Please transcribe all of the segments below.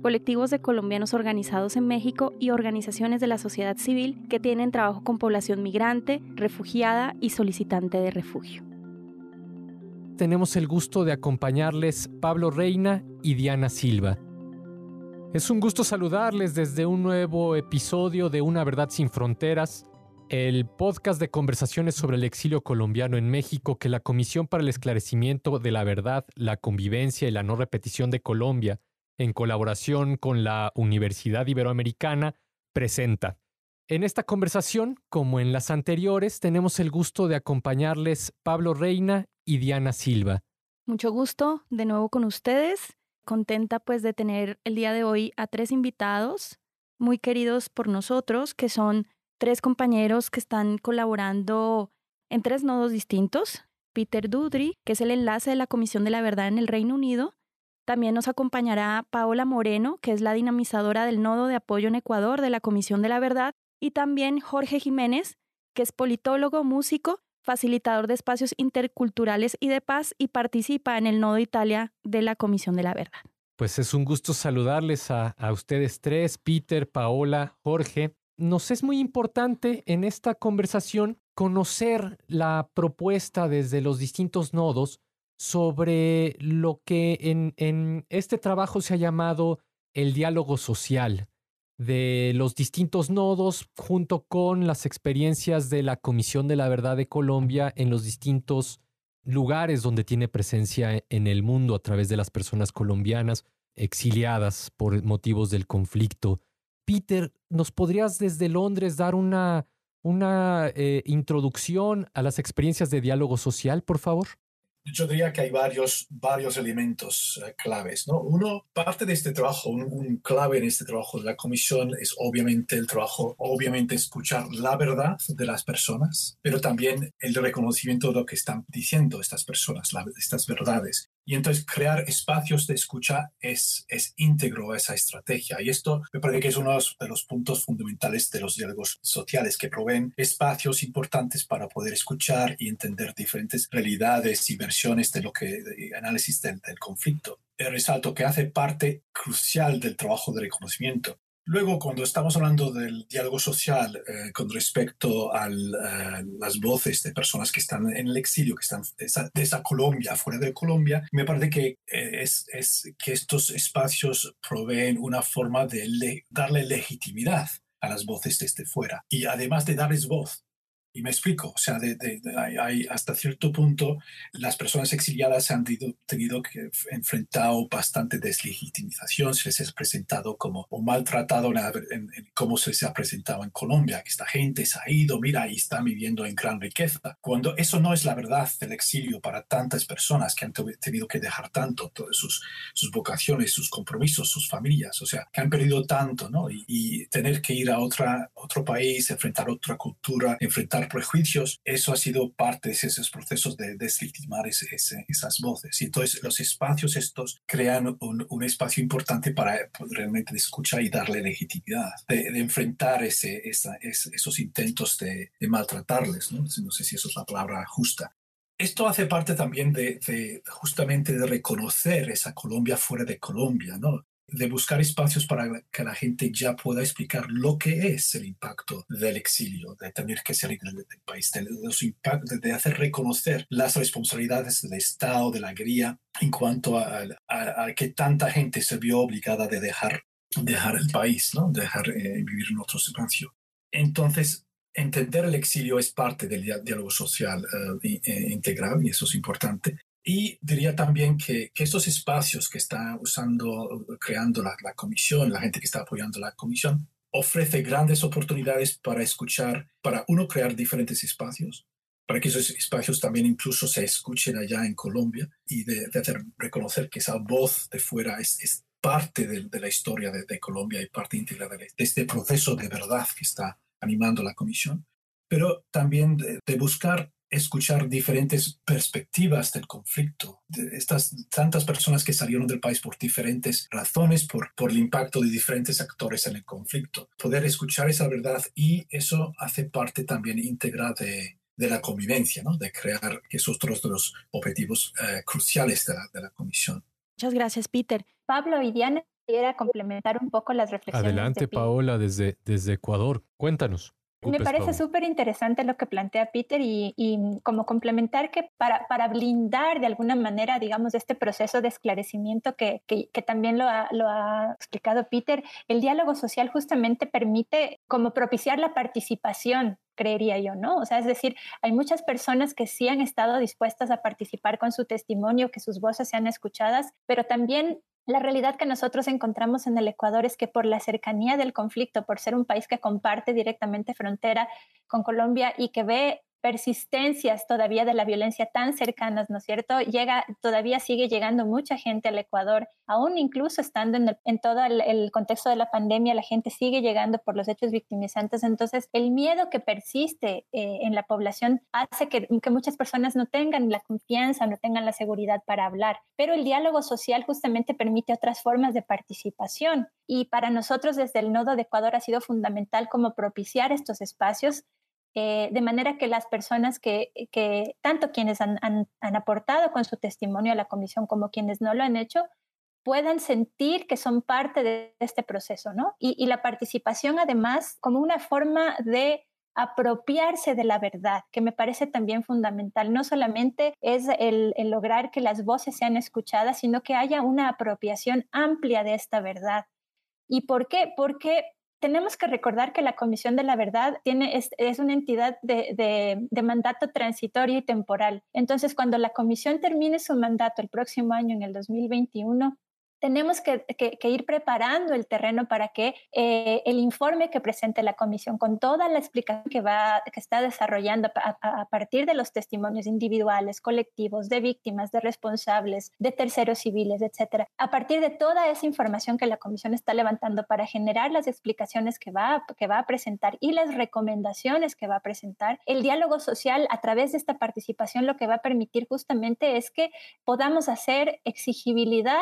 colectivos de colombianos organizados en México y organizaciones de la sociedad civil que tienen trabajo con población migrante, refugiada y solicitante de refugio. Tenemos el gusto de acompañarles Pablo Reina y Diana Silva. Es un gusto saludarles desde un nuevo episodio de Una Verdad sin Fronteras, el podcast de conversaciones sobre el exilio colombiano en México que la Comisión para el Esclarecimiento de la Verdad, la Convivencia y la No Repetición de Colombia en colaboración con la Universidad Iberoamericana, presenta. En esta conversación, como en las anteriores, tenemos el gusto de acompañarles Pablo Reina y Diana Silva. Mucho gusto de nuevo con ustedes. Contenta pues de tener el día de hoy a tres invitados muy queridos por nosotros, que son tres compañeros que están colaborando en tres nodos distintos. Peter Dudry, que es el enlace de la Comisión de la Verdad en el Reino Unido, también nos acompañará Paola Moreno, que es la dinamizadora del Nodo de Apoyo en Ecuador de la Comisión de la Verdad, y también Jorge Jiménez, que es politólogo, músico, facilitador de espacios interculturales y de paz y participa en el Nodo Italia de la Comisión de la Verdad. Pues es un gusto saludarles a, ustedes tres, Peter, Paola, Jorge. Nos es muy importante en esta conversación conocer la propuesta desde los distintos nodos sobre lo que en, este trabajo se ha llamado el diálogo social de los distintos nodos junto con las experiencias de la Comisión de la Verdad de Colombia en los distintos lugares donde tiene presencia en el mundo a través de las personas colombianas exiliadas por motivos del conflicto. Peter, ¿nos podrías desde Londres dar una, una eh, introducción a las experiencias de diálogo social, por favor? Yo diría que hay varios, varios elementos eh, claves. ¿no? Uno, parte de este trabajo, un, clave en este trabajo de la comisión es obviamente el trabajo, obviamente escuchar la verdad de las personas, pero también el reconocimiento de lo que están diciendo estas personas, estas verdades. Y entonces crear espacios de escucha es, es íntegro a esa estrategia. Y esto me parece que es uno de los puntos fundamentales de los diálogos sociales, que proveen espacios importantes para poder escuchar y entender diferentes realidades y versiones de lo que, de análisis del, del conflicto. El resalto que hace parte crucial del trabajo de reconocimiento Luego, cuando estamos hablando del diálogo social eh, con respecto a las voces de personas que están en el exilio, que están de esa, Colombia, fuera de Colombia, me parece que eh, es, que estos espacios proveen una forma de darle legitimidad a las voces desde fuera. Y además de darles voz, y me explico, o sea, de, hay, hasta cierto punto las personas exiliadas se han tenido, que enfrentar bastante deslegitimización, se les ha presentado como o maltratado en, cómo se les ha presentado en Colombia, que esta gente se ha ido, mira, y está viviendo en gran riqueza, cuando eso no es la verdad del exilio para tantas personas que han tenido que dejar tanto, todas sus, sus vocaciones, sus compromisos, sus familias, o sea, que han perdido tanto, ¿no? Y, y tener que ir a otra, otro país, enfrentar otra cultura, enfrentar prejuicios, eso ha sido parte de esos procesos de deslegitimar esas voces. Y entonces los espacios estos crean un, espacio importante para realmente escuchar y darle legitimidad, de, enfrentar esos intentos de, maltratarles. ¿no? no sé si eso es la palabra justa. Esto hace parte también de, de, justamente de reconocer esa Colombia fuera de Colombia, ¿no? De buscar espacios para que la gente ya pueda explicar lo que es el impacto del exilio, de tener que salir del, país, de, hacer reconocer las responsabilidades del Estado, de la guía, en cuanto a, que tanta gente se vio obligada de dejar, dejar el país, ¿no? dejar eh, vivir en otro espacio. Entonces, entender el exilio es parte del diálogo social eh, eh, integral y eso es importante. Y diría también que, que, estos espacios que está usando, creando la, la, comisión, la gente que está apoyando la comisión, ofrece grandes oportunidades para escuchar, para uno crear diferentes espacios, para que esos espacios también incluso se escuchen allá en Colombia y de, de hacer reconocer que esa voz de fuera es, es parte de, de, la historia de, de, Colombia y parte íntegra de, este proceso de verdad que está animando la comisión. pero también de, buscar escuchar diferentes perspectivas del conflicto. De estas tantas personas que salieron del país por diferentes razones, por, por el impacto de diferentes actores en el conflicto. Poder escuchar esa verdad y eso hace parte también íntegra de, de la convivencia, ¿no? de crear, que es otro de los objetivos eh, cruciales de la, de la comisión. Muchas gracias, Peter. Pablo y Diana, quisiera complementar un poco las reflexiones. Adelante, Paola, desde, desde Ecuador. Cuéntanos. Me parece súper interesante lo que plantea Peter y, como complementar que para, para, blindar de alguna manera, digamos, este proceso de esclarecimiento que, que, también lo ha, lo ha, explicado Peter, el diálogo social justamente permite como propiciar la participación creería yo, ¿no? O sea, es decir, hay muchas personas que sí han estado dispuestas a participar con su testimonio, que sus voces sean escuchadas, pero también la realidad que nosotros encontramos en el Ecuador es que por la cercanía del conflicto, por ser un país que comparte directamente frontera con Colombia y que ve persistencias todavía de la violencia tan cercanas, ¿no es cierto? Llega, todavía sigue llegando mucha gente al Ecuador, aún incluso estando en, todo el, contexto de la pandemia, la gente sigue llegando por los hechos victimizantes. Entonces, el miedo que persiste eh, en la población hace que, que muchas personas no tengan la confianza, no tengan la seguridad para hablar. Pero el diálogo social justamente permite otras formas de participación. Y para nosotros desde el Nodo de Ecuador ha sido fundamental como propiciar estos espacios eh, de manera que las personas que, que tanto quienes han, han, aportado con su testimonio a la comisión como quienes no lo han hecho, puedan sentir que son parte de este proceso, ¿no? Y, la participación además como una forma de apropiarse de la verdad, que me parece también fundamental. No solamente es el, el, lograr que las voces sean escuchadas, sino que haya una apropiación amplia de esta verdad. ¿Y por qué? Porque tenemos que recordar que la Comisión de la Verdad tiene, es, una entidad de, mandato transitorio y temporal. Entonces, cuando la Comisión termine su mandato el próximo año, en el 2021, tenemos que, ir preparando el terreno para que eh, el informe que presente la comisión con toda la explicación que, va, que está desarrollando a, partir de los testimonios individuales, colectivos, de víctimas, de responsables, de terceros civiles, etcétera, a partir de toda esa información que la comisión está levantando para generar las explicaciones que va, que va a presentar y las recomendaciones que va a presentar, el diálogo social a través de esta participación lo que va a permitir justamente es que podamos hacer exigibilidad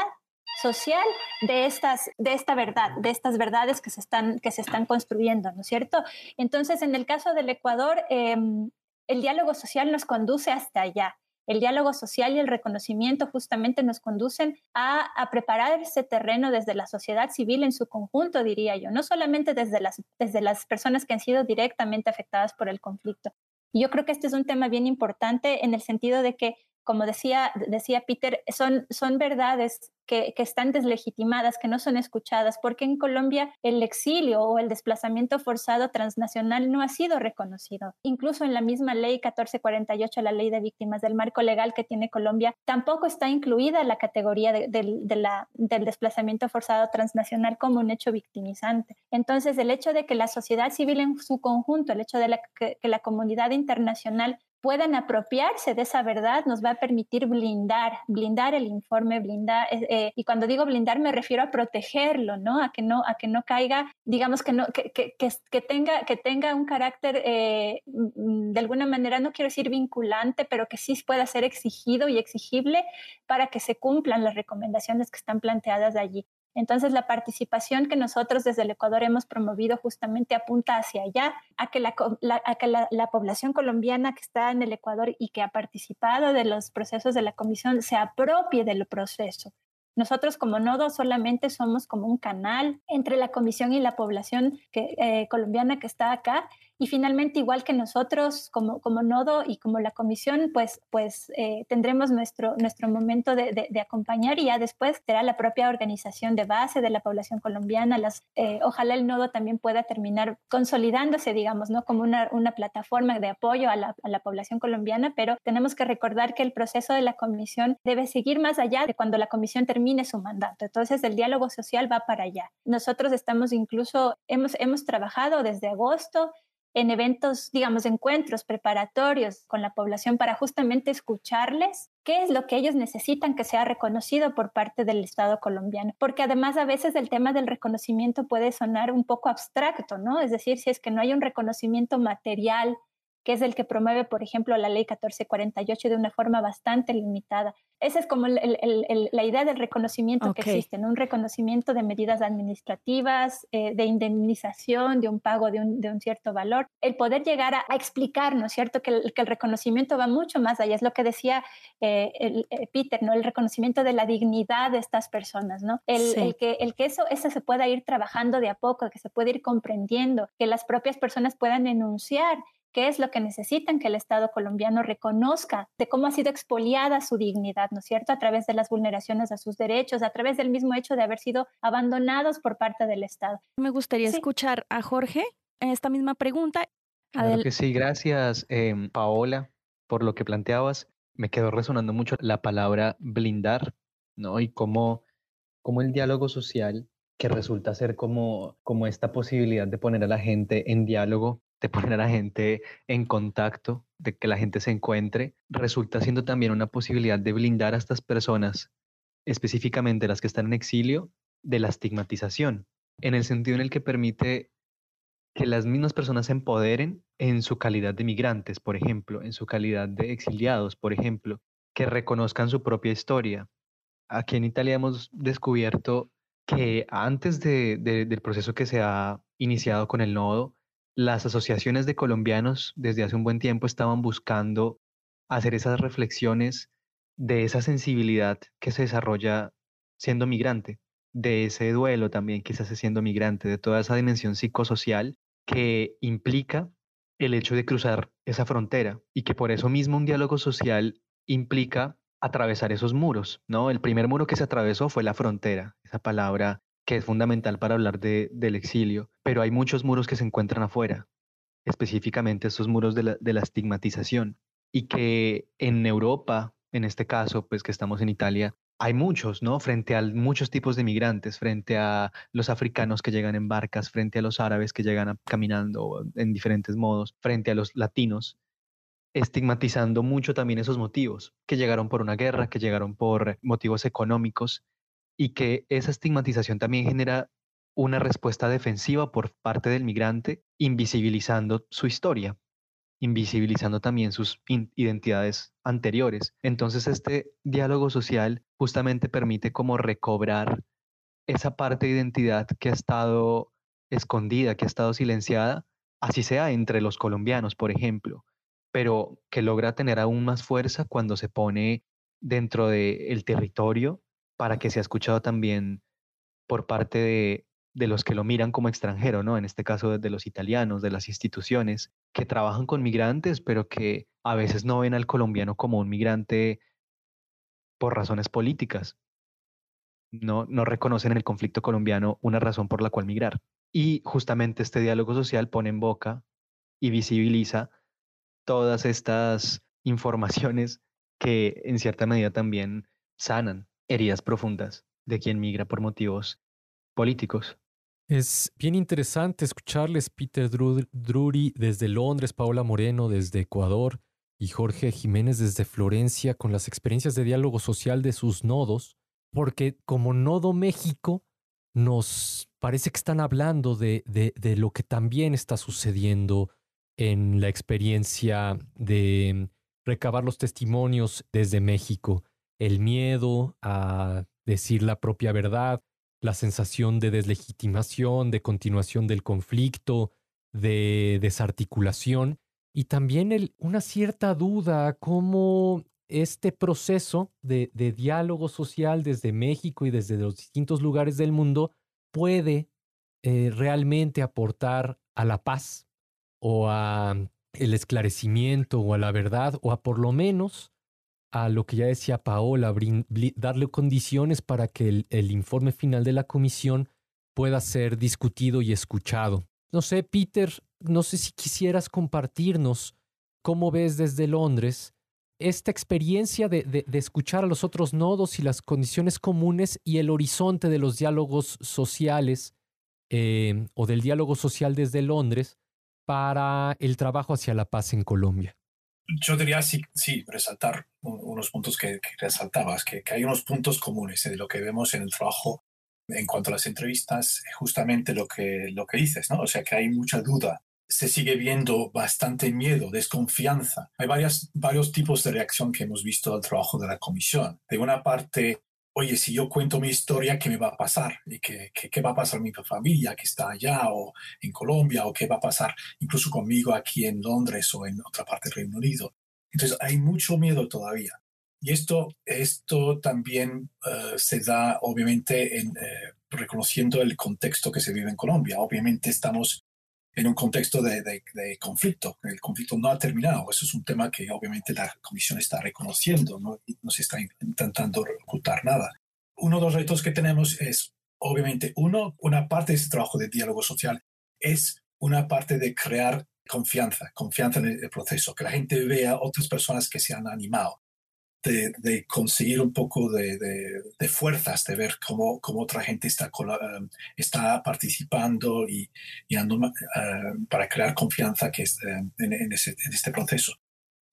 social de, estas, de esta verdad, de estas verdades que se están, que se están construyendo, ¿no es cierto? Entonces, en el caso del Ecuador, em, el diálogo social nos conduce hasta allá. El diálogo social y el reconocimiento justamente nos conducen a, a, preparar ese terreno desde la sociedad civil en su conjunto, diría yo, no solamente desde las, desde las personas que han sido directamente afectadas por el conflicto. Y yo creo que este es un tema bien importante en el sentido de que como decía, decía Peter, son, son verdades que, están deslegitimadas, que no son escuchadas, porque en Colombia el exilio o el desplazamiento forzado transnacional no ha sido reconocido. Incluso en la misma ley 1448, la ley de víctimas del marco legal que tiene Colombia, tampoco está incluida la categoría de, del desplazamiento forzado transnacional como un hecho victimizante. Entonces, el hecho de que la sociedad civil en su conjunto, el hecho de que la comunidad internacional puedan apropiarse de esa verdad nos va a permitir blindar, blindar el informe, blindar, eh, eh, y cuando digo blindar me refiero a protegerlo, ¿no? A que no, a que no caiga, digamos que no, que, que, que, tenga, que tenga un carácter eh, mm, de alguna manera, no quiero decir vinculante, pero que sí pueda ser exigido y exigible para que se cumplan las recomendaciones que están planteadas allí. Entonces, la participación que nosotros desde el Ecuador hemos promovido justamente apunta hacia allá, a que, la, población colombiana que está en el Ecuador y que ha participado de los procesos de la comisión se apropie del proceso. Nosotros como nodo solamente somos como un canal entre la comisión y la población eh, colombiana que está acá y finalmente, igual que nosotros como, como nodo y como la comisión, pues, pues eh, tendremos nuestro, nuestro momento de, de, acompañar y ya después será la propia organización de base de la población colombiana. Las, eh, ojalá el nodo también pueda terminar consolidándose, digamos, ¿no? como una, una plataforma de apoyo a la, a la población colombiana, pero tenemos que recordar que el proceso de la comisión debe seguir más allá de cuando la comisión termine su mandato. Entonces, el diálogo social va para allá. Nosotros estamos incluso, hemos, hemos trabajado desde agosto en eventos, digamos, encuentros preparatorios con la población para justamente escucharles qué es lo que ellos necesitan que sea reconocido por parte del Estado colombiano. Porque además a veces el tema del reconocimiento puede sonar un poco abstracto, ¿no? Es decir, si es que no hay un reconocimiento material que es el que promueve, por ejemplo, la ley 1448 de una forma bastante limitada. Esa es como la idea del reconocimiento que existe, un reconocimiento de medidas administrativas, eh, de indemnización, de un pago de un, cierto valor. El poder llegar a, explicar, ¿no es cierto?, que el, reconocimiento va mucho más allá. Es lo que decía eh, eh, Peter, ¿no? El reconocimiento de la dignidad de estas personas, ¿no? El, que, el que eso, eso se pueda ir trabajando de a poco, que se pueda ir comprendiendo, que las propias personas puedan enunciar qué es lo que necesitan que el Estado colombiano reconozca de cómo ha sido expoliada su dignidad, ¿no es cierto?, a través de las vulneraciones a sus derechos, a través del mismo hecho de haber sido abandonados por parte del Estado. Me gustaría escuchar a Jorge en esta misma pregunta. Claro que sí, gracias em, Paola por lo que planteabas. Me quedó resonando mucho la palabra blindar, ¿no? Y cómo, cómo el diálogo social que resulta ser como, como esta posibilidad de poner a la gente en diálogo de poner a la gente en contacto, de que la gente se encuentre, resulta siendo también una posibilidad de blindar a estas personas, específicamente las que están en exilio, de la estigmatización, en el sentido en el que permite que las mismas personas se empoderen en su calidad de migrantes, por ejemplo, en su calidad de exiliados, por ejemplo, que reconozcan su propia historia. Aquí en Italia hemos descubierto que antes del proceso que se ha iniciado con el nodo, las asociaciones de colombianos desde hace un buen tiempo estaban buscando hacer esas reflexiones de esa sensibilidad que se desarrolla siendo migrante, de ese duelo también que se siendo migrante, de toda esa dimensión psicosocial que implica el hecho de cruzar esa frontera y que por eso mismo un diálogo social implica atravesar esos muros, ¿no? El primer muro que se atravesó fue la frontera, esa palabra que es fundamental para hablar de, del exilio, pero hay muchos muros que se encuentran afuera, específicamente estos muros de la, de la estigmatización, y que en Europa, en este caso, pues que estamos en Italia, hay muchos, ¿no? Frente a muchos tipos de migrantes, frente a los africanos que llegan en barcas, frente a los árabes que llegan caminando en diferentes modos, frente a los latinos, estigmatizando mucho también esos motivos, que llegaron por una guerra, que llegaron por motivos económicos, y que esa estigmatización también genera una respuesta defensiva por parte del migrante, invisibilizando su historia, invisibilizando también sus identidades anteriores. Entonces este diálogo social justamente permite como recobrar esa parte de identidad que ha estado escondida, que ha estado silenciada, así sea entre los colombianos, por ejemplo, pero que logra tener aún más fuerza cuando se pone dentro del territorio para que sea escuchado también por parte de, los que lo miran como extranjero, ¿no? En este caso de los italianos, de las instituciones que trabajan con migrantes, pero que a veces no ven al colombiano como un migrante por razones políticas. No, no reconocen en el conflicto colombiano una razón por la cual migrar. Y justamente este diálogo social pone en boca y visibiliza todas estas informaciones que en cierta medida también sanan heridas profundas de quien migra por motivos políticos. Es bien interesante escucharles Peter Drury desde Londres, Paola Moreno desde Ecuador y Jorge Jiménez desde Florencia con las experiencias de diálogo social de sus nodos, porque como Nodo México nos parece que están hablando de, de, de lo que también está sucediendo en la experiencia de recabar los testimonios desde México el miedo a decir la propia verdad, la sensación de deslegitimación, de continuación del conflicto, de desarticulación y también una cierta duda cómo este proceso de, diálogo social desde México y desde los distintos lugares del mundo puede eh, realmente aportar a la paz o a el esclarecimiento o a la verdad o a por lo menos a lo que ya decía Paola, darle condiciones para que el, informe final de la comisión pueda ser discutido y escuchado. No sé, Peter, no sé si quisieras compartirnos cómo ves desde Londres esta experiencia de, escuchar a los otros nodos y las condiciones comunes y el horizonte de los diálogos sociales eh, o del diálogo social desde Londres para el trabajo hacia la paz en Colombia yo diría sí, sí resaltar unos puntos que, resaltabas, que, hay unos puntos comunes de lo que vemos en el trabajo en cuanto a las entrevistas, justamente lo que, lo que dices, ¿no? O sea, que hay mucha duda se sigue viendo bastante miedo, desconfianza. Hay varias, varios tipos de reacción que hemos visto al trabajo de la comisión. De una parte, oye, si yo cuento mi historia, ¿qué me va a pasar? ¿Y qué, qué, va a pasar mi familia que está allá o en Colombia? ¿O qué va a pasar incluso conmigo aquí en Londres o en otra parte del Reino Unido? Entonces, hay mucho miedo todavía. Y esto, esto también eh, se da, obviamente, en, eh, reconociendo el contexto que se vive en Colombia. Obviamente estamos en un contexto de, de, conflicto. El conflicto no ha terminado. Eso es un tema que obviamente la Comisión está reconociendo, no, no se está intentando ocultar nada. Uno de los retos que tenemos es, obviamente, uno, una parte de ese trabajo de diálogo social es una parte de crear confianza, confianza en el proceso, que la gente vea otras personas que se han animado, de, conseguir un poco de, fuerzas, de ver cómo, cómo otra gente está, um, está participando y, y uh, para crear confianza que es, um, en, este proceso.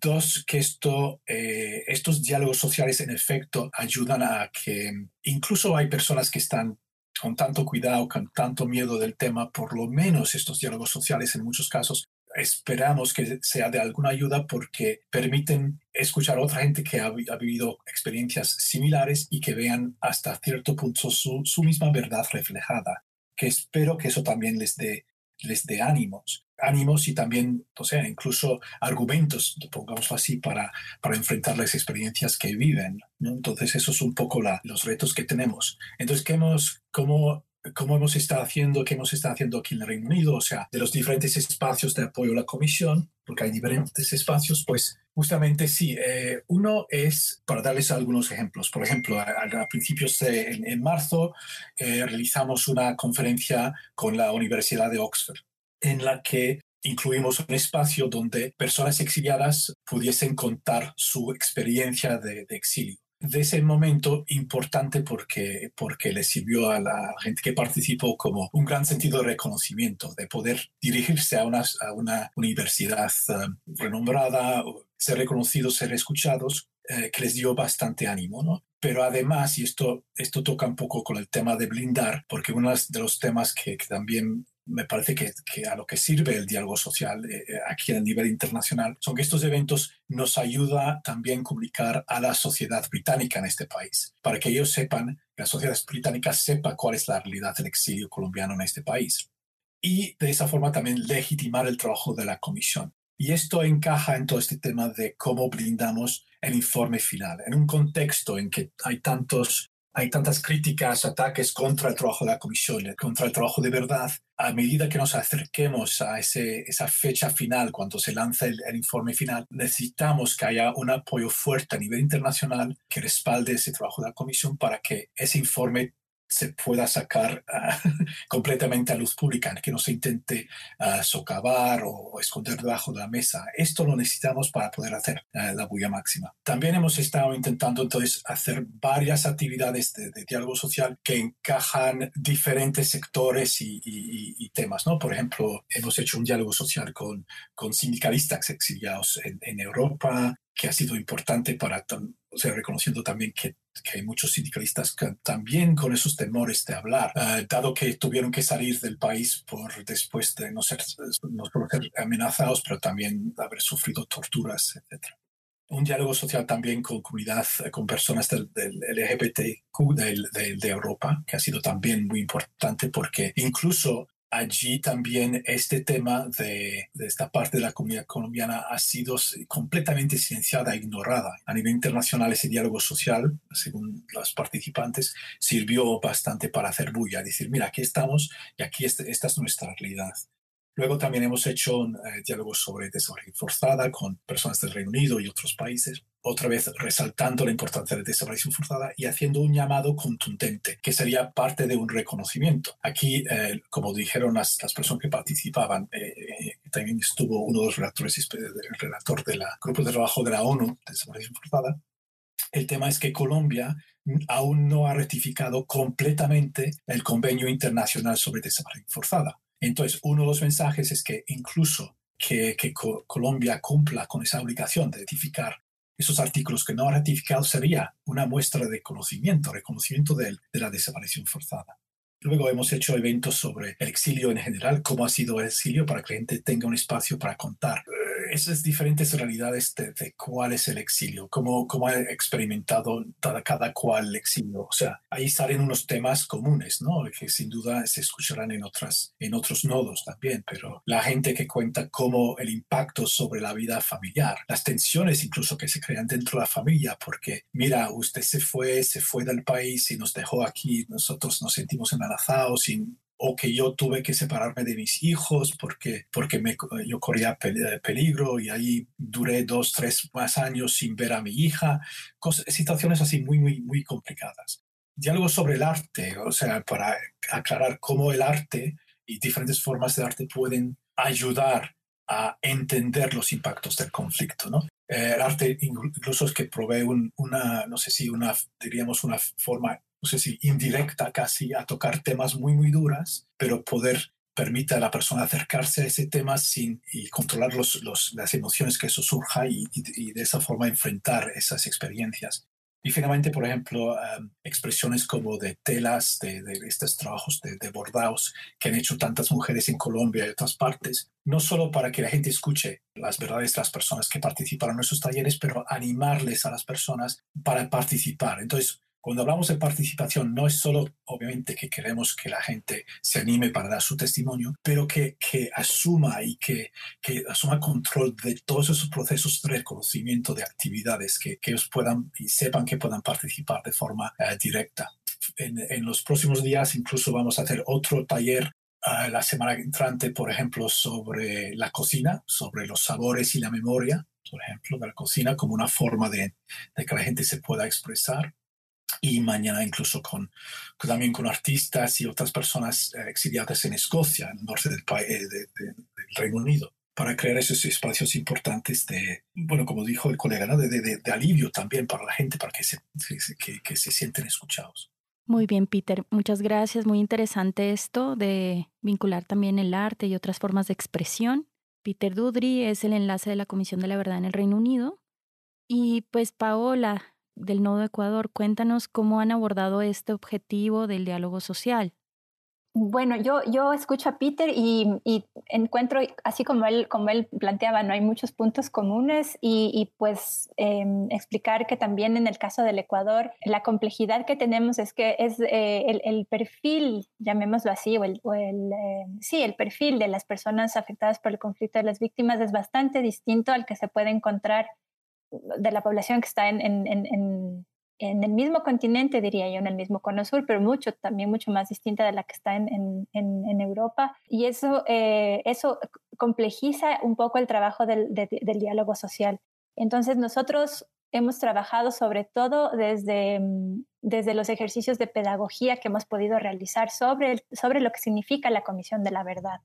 Dos, que esto, eh, estos diálogos sociales en efecto ayudan a que incluso hay personas que están con tanto cuidado, con tanto miedo del tema, por lo menos estos diálogos sociales en muchos casos esperamos que sea de alguna ayuda porque permiten escuchar a otra gente que ha, vivido experiencias similares y que vean hasta cierto punto su, misma verdad reflejada. Que espero que eso también les dé, les dé ánimos. Ánimos y también, o sea, incluso argumentos, pongamos así, para, para enfrentar las experiencias que viven. Entonces, eso es un poco la, los retos que tenemos. Entonces, ¿qué hemos, ¿cómo como hemos estado haciendo, que hemos estado haciendo aquí en el Reino Unido, o sea, de los diferentes espacios de apoyo a la comisión, porque hay diferentes espacios, pues justamente sí. Eh, uno es, para darles algunos ejemplos, por ejemplo, a, principios de en, marzo eh, realizamos una conferencia con la Universidad de Oxford, en la que incluimos un espacio donde personas exiliadas pudiesen contar su experiencia de exilio de ese momento importante porque, porque le sirvió a la gente que participó como un gran sentido de reconocimiento, de poder dirigirse a una, a una universidad eh, renombrada, ser reconocidos, ser escuchados, eh, que les dio bastante ánimo, ¿no? Pero además, y esto, esto toca un poco con el tema de blindar, porque uno de los temas que, que también me parece que, a lo que sirve el diálogo social eh, eh, aquí a nivel internacional son que estos eventos nos ayuda también a comunicar a la sociedad británica en este país, para que ellos sepan, la sociedad británica sepa cuál es la realidad del exilio colombiano en este país. Y de esa forma también legitimar el trabajo de la comisión. Y esto encaja en todo este tema de cómo blindamos el informe final, en un contexto en que hay tantos hay tantas críticas, ataques contra el trabajo de la comisión, contra el trabajo de verdad, a medida que nos acerquemos a ese, esa fecha final, cuando se lanza el, el, informe final, necesitamos que haya un apoyo fuerte a nivel internacional que respalde ese trabajo de la comisión para que ese informe se pueda sacar ah, completamente a luz pública, que no se intente uh, socavar o, esconder debajo de la mesa. Esto lo necesitamos para poder hacer ah, la bulla máxima. También hemos estado intentando entonces hacer varias actividades de, diálogo social que encajan diferentes sectores y, temas, ¿no? Por ejemplo, hemos hecho un diálogo social con, con sindicalistas exiliados en, en Europa, que ha sido importante para, o sea, reconociendo también que, que hay muchos sindicalistas que también con esos temores de hablar, eh, dado que tuvieron que salir del país por después de no ser, no ser amenazados, pero también haber sufrido torturas, etc. Un diálogo social también con comunidad, con personas del, del LGBTQ de, de Europa, que ha sido también muy importante porque incluso allí también este tema de, esta parte de la comunidad colombiana ha sido completamente silenciada, ignorada. A nivel internacional ese diálogo social, según los participantes, sirvió bastante para hacer bulla, decir, mira, aquí estamos y aquí este, esta es nuestra realidad. Luego también hemos hecho eh, diálogo sobre desaparición forzada con personas del Reino Unido y otros países, otra vez resaltando la importancia de desaparición forzada y haciendo un llamado contundente, que sería parte de un reconocimiento. Aquí, eh, como dijeron las, las, personas que participaban, eh, también estuvo uno de los relatores, el relator del grupo de trabajo de la ONU de desaparición forzada. El tema es que Colombia aún no ha ratificado completamente el convenio internacional sobre desaparición forzada entonces, uno de los mensajes es que incluso que, Colombia cumpla con esa obligación de ratificar esos artículos que no ha ratificado sería una muestra de conocimiento, reconocimiento de, de la desaparición forzada. Luego hemos hecho eventos sobre el exilio en general, cómo ha sido el exilio para que la gente tenga un espacio para contar esas diferentes realidades de, cuál es el exilio, cómo, cómo ha experimentado cada, cada cual el exilio. O sea, ahí salen unos temas comunes, ¿no? Que sin duda se escucharán en, otras, en otros nodos también, pero la gente que cuenta cómo el impacto sobre la vida familiar, las tensiones incluso que se crean dentro de la familia, porque mira, usted se fue, se fue del país y nos dejó aquí, nosotros nos sentimos embarazados sin o que yo tuve que separarme de mis hijos porque, porque me, yo corría peligro y ahí duré dos, tres más años sin ver a mi hija, situaciones así muy, muy, muy complicadas. Diálogo sobre el arte, o sea, para aclarar cómo el arte y diferentes formas de arte pueden ayudar a entender los impactos del conflicto, ¿no? Eh, el arte incluso es que provee una, no sé si una, diríamos, una forma indirecta casi, a tocar temas muy, muy duras, pero poder permite a la persona acercarse a ese tema sin y controlar los, las emociones que eso surja y, de esa forma enfrentar esas experiencias. Y finalmente, por ejemplo, em, expresiones como de telas, de, estos trabajos de, de, bordados que han hecho tantas mujeres en Colombia y otras partes, no solo para que la gente escuche las verdades de las personas que participan en nuestros talleres, pero animarles a las personas para participar. Entonces, cuando hablamos de participación, no es solo, obviamente, que queremos que la gente se anime para dar su testimonio, pero que, que asuma y que, que, asuma control de todos esos procesos de reconocimiento de actividades, que, que ellos puedan y sepan que puedan participar de forma eh, directa. En, en, los próximos días incluso vamos a hacer otro taller uh, la semana entrante, por ejemplo, sobre la cocina, sobre los sabores y la memoria, por ejemplo, de la cocina como una forma de, de que la gente se pueda expresar y mañana incluso con, también con artistas y otras personas eh, exiliadas en Escocia, en el norte del, eh, del Reino Unido, para crear esos espacios importantes de, bueno, como dijo el colega, ¿no? de, de, alivio también para la gente, para que se, que, que se sienten escuchados. Muy bien, Peter. Muchas gracias. Muy interesante esto de vincular también el arte y otras formas de expresión. Peter Dudry es el enlace de la Comisión de la Verdad en el Reino Unido. Y pues Paola, del Nodo Ecuador. Cuéntanos cómo han abordado este objetivo del diálogo social. Bueno, yo, yo escucho a Peter y, encuentro, así como él, como él planteaba, no hay muchos puntos comunes y, pues em, explicar que también en el caso del Ecuador la complejidad que tenemos es que es eh, el, perfil, llamémoslo así, o el, eh, sí, el perfil de las personas afectadas por el conflicto de las víctimas es bastante distinto al que se puede encontrar de la población que está en, en, en, en, el mismo continente, diría yo, en el mismo cono sur, pero mucho, también mucho más distinta de la que está en, Europa. Y eso, eh, eso complejiza un poco el trabajo del, del diálogo social. Entonces nosotros hemos trabajado sobre todo desde, desde los ejercicios de pedagogía que hemos podido realizar sobre, sobre lo que significa la Comisión de la Verdad.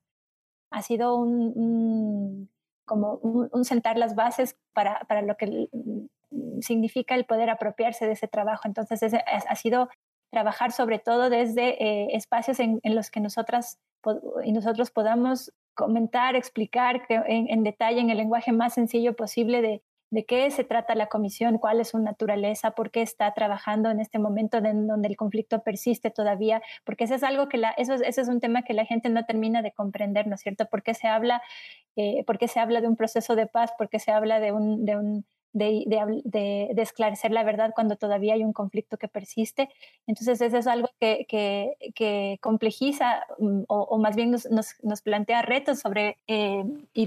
Ha sido un como un, sentar las bases para, para, lo que significa el poder apropiarse de ese trabajo. Entonces, ha sido trabajar sobre todo desde eh, espacios en, los que nosotras y nosotros podamos comentar, explicar en, en, detalle, en el lenguaje más sencillo posible de, de qué se trata la comisión, cuál es su naturaleza, por qué está trabajando en este momento en donde el conflicto persiste todavía, porque eso es algo que la, eso, es un tema que la gente no termina de comprender, ¿no es cierto? ¿Por qué se habla, eh, por qué se habla de un proceso de paz? ¿Por qué se habla de un, de un de, de, de, esclarecer la verdad cuando todavía hay un conflicto que persiste. Entonces, eso es algo que, que, que complejiza mm, o, o, más bien nos, nos, nos, plantea retos sobre, eh, y,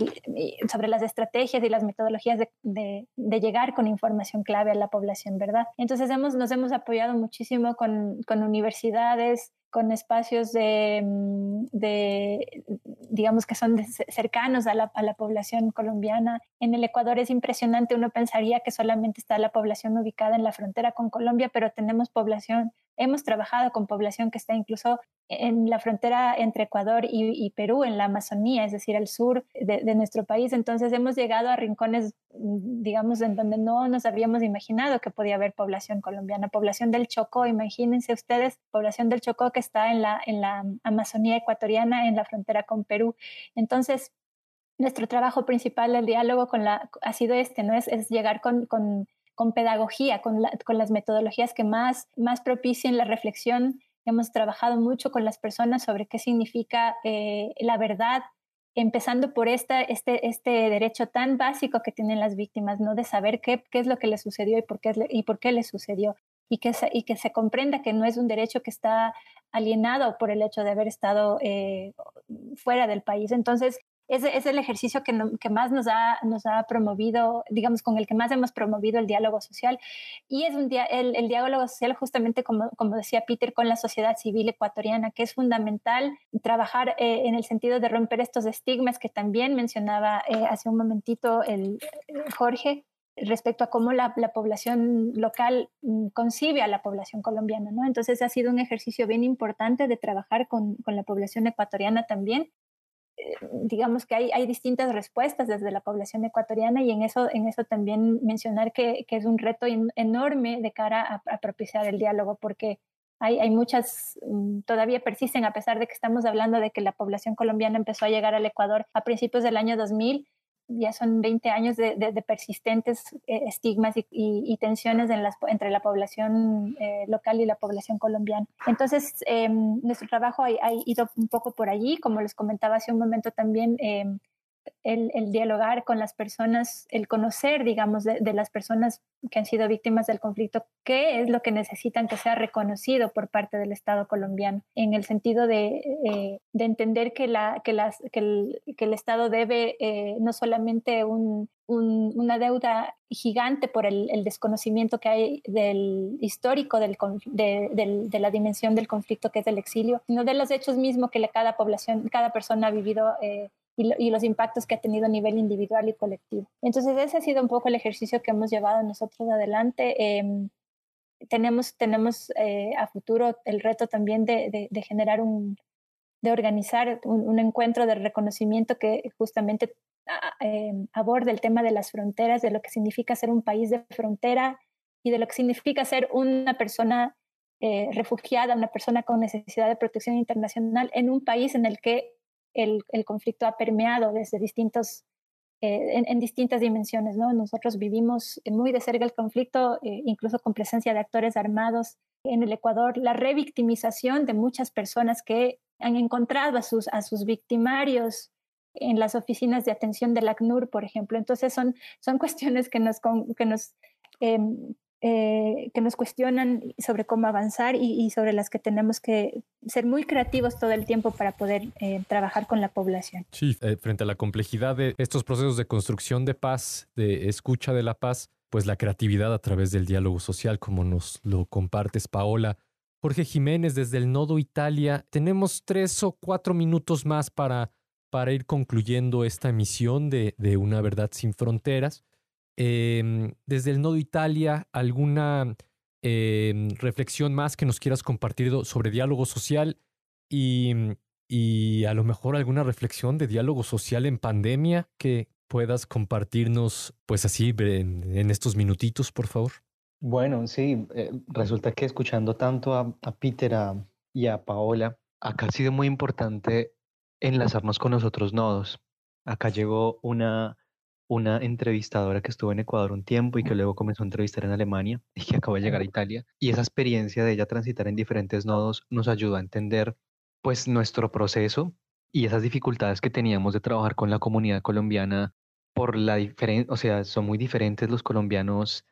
sobre las estrategias y las metodologías de, llegar con información clave a la población, ¿verdad? Entonces, hemos, nos hemos apoyado muchísimo con, con universidades, con espacios de, mm, de digamos que son cercanos a la, a la, población colombiana. En el Ecuador es impresionante, uno pensaría que solamente está la población ubicada en la frontera con Colombia, pero tenemos población Hemos trabajado con población que está incluso en la frontera entre Ecuador y, Perú, en la Amazonía, es decir, al sur de, nuestro país. Entonces hemos llegado a rincones, digamos, en donde no nos habríamos imaginado que podía haber población colombiana. Población del Chocó, imagínense ustedes, población del Chocó que está en la, en la Amazonía ecuatoriana, en la frontera con Perú. Entonces, nuestro trabajo principal, el diálogo con la, ha sido este, ¿no? Es, es llegar con, con con pedagogía, con, con las metodologías que más, más propicien la reflexión hemos trabajado mucho con las personas sobre qué significa eh, la verdad, empezando por esta, este, este derecho tan básico que tienen las víctimas, ¿no? De saber qué, qué es lo que les sucedió y por qué, y por qué les sucedió. Y que, se, y que se comprenda que no es un derecho que está alienado por el hecho de haber estado eh, fuera del país. Entonces, es el ejercicio que, más nos ha, promovido, digamos, con el que más hemos promovido el diálogo social. Y es un el, diálogo social justamente, como, decía Peter, con la sociedad civil ecuatoriana, que es fundamental trabajar eh, en el sentido de romper estos estigmas que también mencionaba eh, hace un momentito el, Jorge respecto a cómo la, la, población local mm, concibe a la población colombiana, ¿no? Entonces ha sido un ejercicio bien importante de trabajar con, la población ecuatoriana también eh, digamos que hay, hay, distintas respuestas desde la población ecuatoriana y en eso, en eso también mencionar que, que es un reto enorme de cara a, propiciar el diálogo, porque hay, hay, muchas, mm, todavía persisten, a pesar de que estamos hablando de que la población colombiana empezó a llegar al Ecuador a principios del año 2000, ya son 20 años de, de, persistentes eh, estigmas y, tensiones en las, entre la población eh, local y la población colombiana. Entonces, em, nuestro trabajo ha, ha, ido un poco por allí, como les comentaba hace un momento también. El, dialogar con las personas, el conocer, digamos, de, las personas que han sido víctimas del conflicto, qué es lo que necesitan que sea reconocido por parte del Estado colombiano, en el sentido de, eh, de entender que, el, Estado debe eh, no solamente un, un, una deuda gigante por el, desconocimiento que hay del histórico de, la dimensión del conflicto que es el exilio, sino de los hechos mismos que cada población, cada persona ha vivido. Eh, y, los impactos que ha tenido a nivel individual y colectivo. Entonces, ese ha sido un poco el ejercicio que hemos llevado nosotros adelante. Eh, tenemos tenemos eh, a futuro el reto también de, de, generar un, de organizar un, un, encuentro de reconocimiento que justamente eh, aborde el tema de las fronteras, de lo que significa ser un país de frontera y de lo que significa ser una persona eh, refugiada, una persona con necesidad de protección internacional en un país en el que el, conflicto ha permeado desde distintos, eh, en, distintas dimensiones. ¿no? Nosotros vivimos muy de cerca el conflicto, eh, incluso con presencia de actores armados en el Ecuador, la revictimización de muchas personas que han encontrado a sus, victimarios en las oficinas de atención del ACNUR, por ejemplo. Entonces son, son cuestiones que nos, que nos eh, eh, que nos cuestionan sobre cómo avanzar y, y, sobre las que tenemos que ser muy creativos todo el tiempo para poder eh, trabajar con la población. Sí, eh, frente a la complejidad de estos procesos de construcción de paz, de escucha de la paz, pues la creatividad a través del diálogo social, como nos lo compartes, Paola. Jorge Jiménez, desde el Nodo Italia, tenemos tres o cuatro minutos más para, para ir concluyendo esta emisión de, de Una Verdad Sin Fronteras. Eh, desde el Nodo Italia, ¿alguna eh, reflexión más que nos quieras compartir sobre diálogo social y, y, a lo mejor alguna reflexión de diálogo social en pandemia que puedas compartirnos, pues así, en, estos minutitos, por favor? Bueno, sí, eh, resulta que escuchando tanto a, a Peter y a Paola, acá ha sido muy importante enlazarnos con los otros nodos. Acá llegó una una entrevistadora que estuvo en Ecuador un tiempo y que luego comenzó a entrevistar en Alemania y que acaba de llegar a Italia. Y esa experiencia de ella transitar en diferentes nodos nos ayudó a entender pues nuestro proceso y esas dificultades que teníamos de trabajar con la comunidad colombiana por la diferencia, o sea, son muy diferentes los colombianos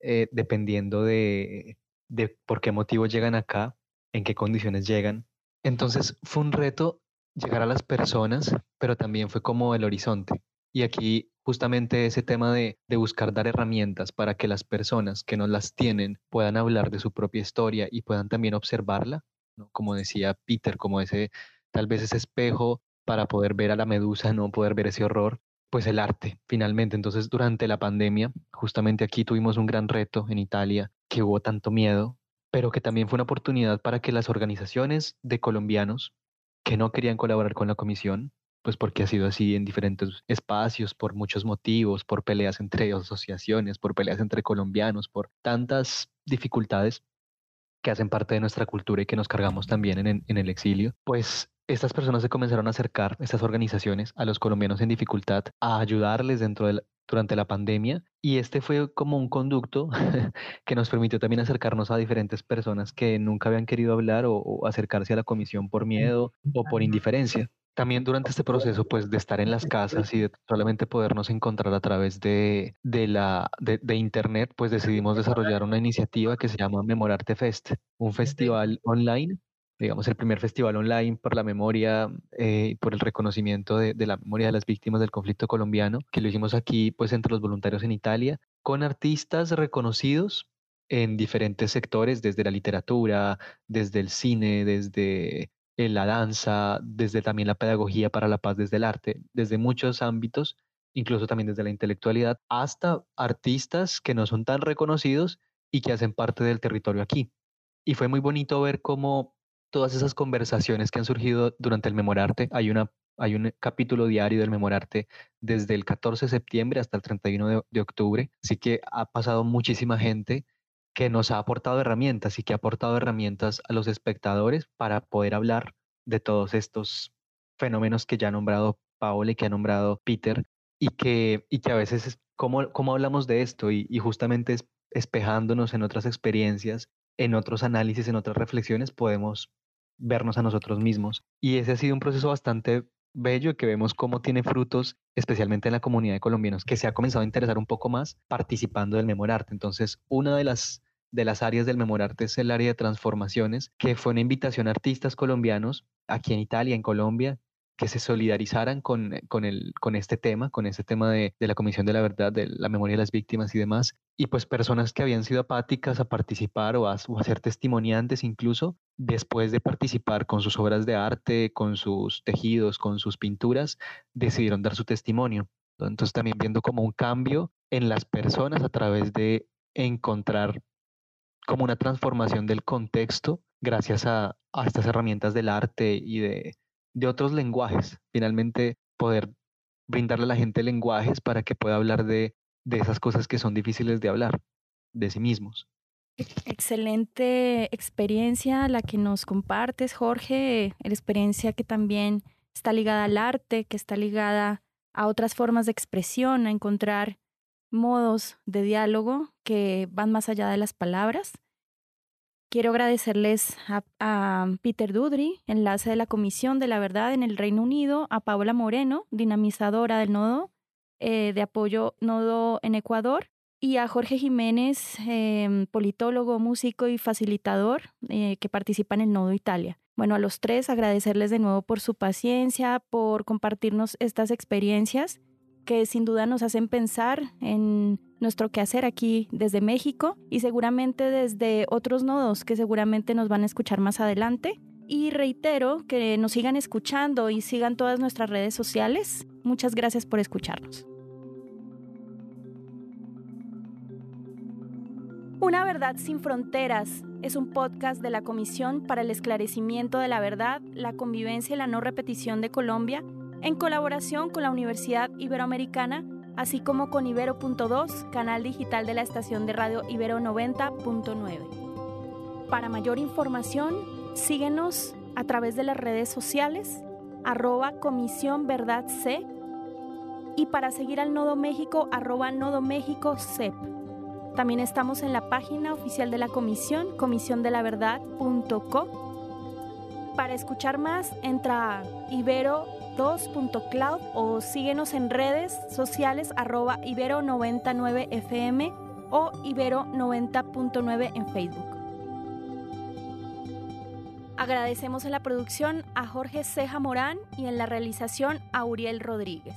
eh, dependiendo de, de por qué motivo llegan acá, en qué condiciones llegan. Entonces fue un reto llegar a las personas, pero también fue como el horizonte y aquí justamente ese tema de, de, buscar dar herramientas para que las personas que no las tienen puedan hablar de su propia historia y puedan también observarla, ¿no? como decía Peter, como ese tal vez ese espejo para poder ver a la medusa, no poder ver ese horror, pues el arte, finalmente. Entonces, durante la pandemia, justamente aquí tuvimos un gran reto en Italia, que hubo tanto miedo, pero que también fue una oportunidad para que las organizaciones de colombianos que no querían colaborar con la comisión pues porque ha sido así en diferentes espacios, por muchos motivos, por peleas entre asociaciones, por peleas entre colombianos, por tantas dificultades que hacen parte de nuestra cultura y que nos cargamos también en, en el exilio, pues estas personas se comenzaron a acercar, estas organizaciones, a los colombianos en dificultad, a ayudarles dentro del durante la pandemia y este fue como un conducto que nos permitió también acercarnos a diferentes personas que nunca habían querido hablar o, acercarse a la comisión por miedo o por indiferencia. También durante este proceso, pues, de estar en las casas y de solamente podernos encontrar a través de, de la, de, de, Internet, pues decidimos desarrollar una iniciativa que se llama Memorarte Fest, un festival online digamos, el primer festival online por la memoria, eh, por el reconocimiento de, la memoria de las víctimas del conflicto colombiano, que lo hicimos aquí, pues, entre los voluntarios en Italia, con artistas reconocidos en diferentes sectores, desde la literatura, desde el cine, desde la danza, desde también la pedagogía para la paz, desde el arte, desde muchos ámbitos, incluso también desde la intelectualidad, hasta artistas que no son tan reconocidos y que hacen parte del territorio aquí. Y fue muy bonito ver cómo todas esas conversaciones que han surgido durante el Memorarte. Hay, una, hay un capítulo diario del Memorarte desde el 14 de septiembre hasta el 31 de, octubre. Así que ha pasado muchísima gente que nos ha aportado herramientas y que ha aportado herramientas a los espectadores para poder hablar de todos estos fenómenos que ya ha nombrado Paola y que ha nombrado Peter y que, y que a veces es cómo, cómo hablamos de esto y, y justamente es, espejándonos en otras experiencias, en otros análisis, en otras reflexiones, podemos vernos a nosotros mismos. Y ese ha sido un proceso bastante bello que vemos cómo tiene frutos, especialmente en la comunidad de colombianos, que se ha comenzado a interesar un poco más participando del Memorarte. Entonces, una de las, de las áreas del Memorarte es el área de transformaciones, que fue una invitación a artistas colombianos aquí en Italia, en Colombia, que se solidarizaran con, eh, con, el, con este tema, con este tema de, de, la Comisión de la Verdad, de la memoria de las víctimas y demás. Y pues personas que habían sido apáticas a participar o a, ser testimoniantes incluso, después de participar con sus obras de arte, con sus tejidos, con sus pinturas, decidieron dar su testimonio. Entonces también viendo como un cambio en las personas a través de encontrar como una transformación del contexto gracias a, a estas herramientas del arte y de, de otros lenguajes, finalmente poder brindarle a la gente lenguajes para que pueda hablar de, de esas cosas que son difíciles de hablar, de sí mismos. Excelente experiencia la que nos compartes, Jorge, la experiencia que también está ligada al arte, que está ligada a otras formas de expresión, a encontrar modos de diálogo que van más allá de las palabras. Quiero agradecerles a, Peter Dudry, enlace de la Comisión de la Verdad en el Reino Unido, a Paola Moreno, dinamizadora del nodo eh, de apoyo nodo en Ecuador, y a Jorge Jiménez, em, politólogo, músico y facilitador eh, que participa en el nodo Italia. Bueno, a los tres agradecerles de nuevo por su paciencia, por compartirnos estas experiencias que sin duda nos hacen pensar en nuestro quehacer aquí desde México y seguramente desde otros nodos que seguramente nos van a escuchar más adelante. Y reitero que nos sigan escuchando y sigan todas nuestras redes sociales. Muchas gracias por escucharnos. Una verdad sin fronteras es un podcast de la Comisión para el Esclarecimiento de la Verdad, la Convivencia y la No Repetición de Colombia, en colaboración con la Universidad Iberoamericana así como con Ibero.2, canal digital de la estación de radio Ibero 90.9. Para mayor información, síguenos a través de las redes sociales, arroba Comisión Verdad C, y para seguir al Nodo México, arroba Nodo México CEP. También estamos en la página oficial de la comisión, comisiondelaverdad.co. Para escuchar más, entra a Ibero 2.cloud o síguenos en redes sociales arroba ibero99fm o ibero90.9 en Facebook. Agradecemos en la producción a Jorge Ceja Morán y en la realización a Uriel Rodríguez.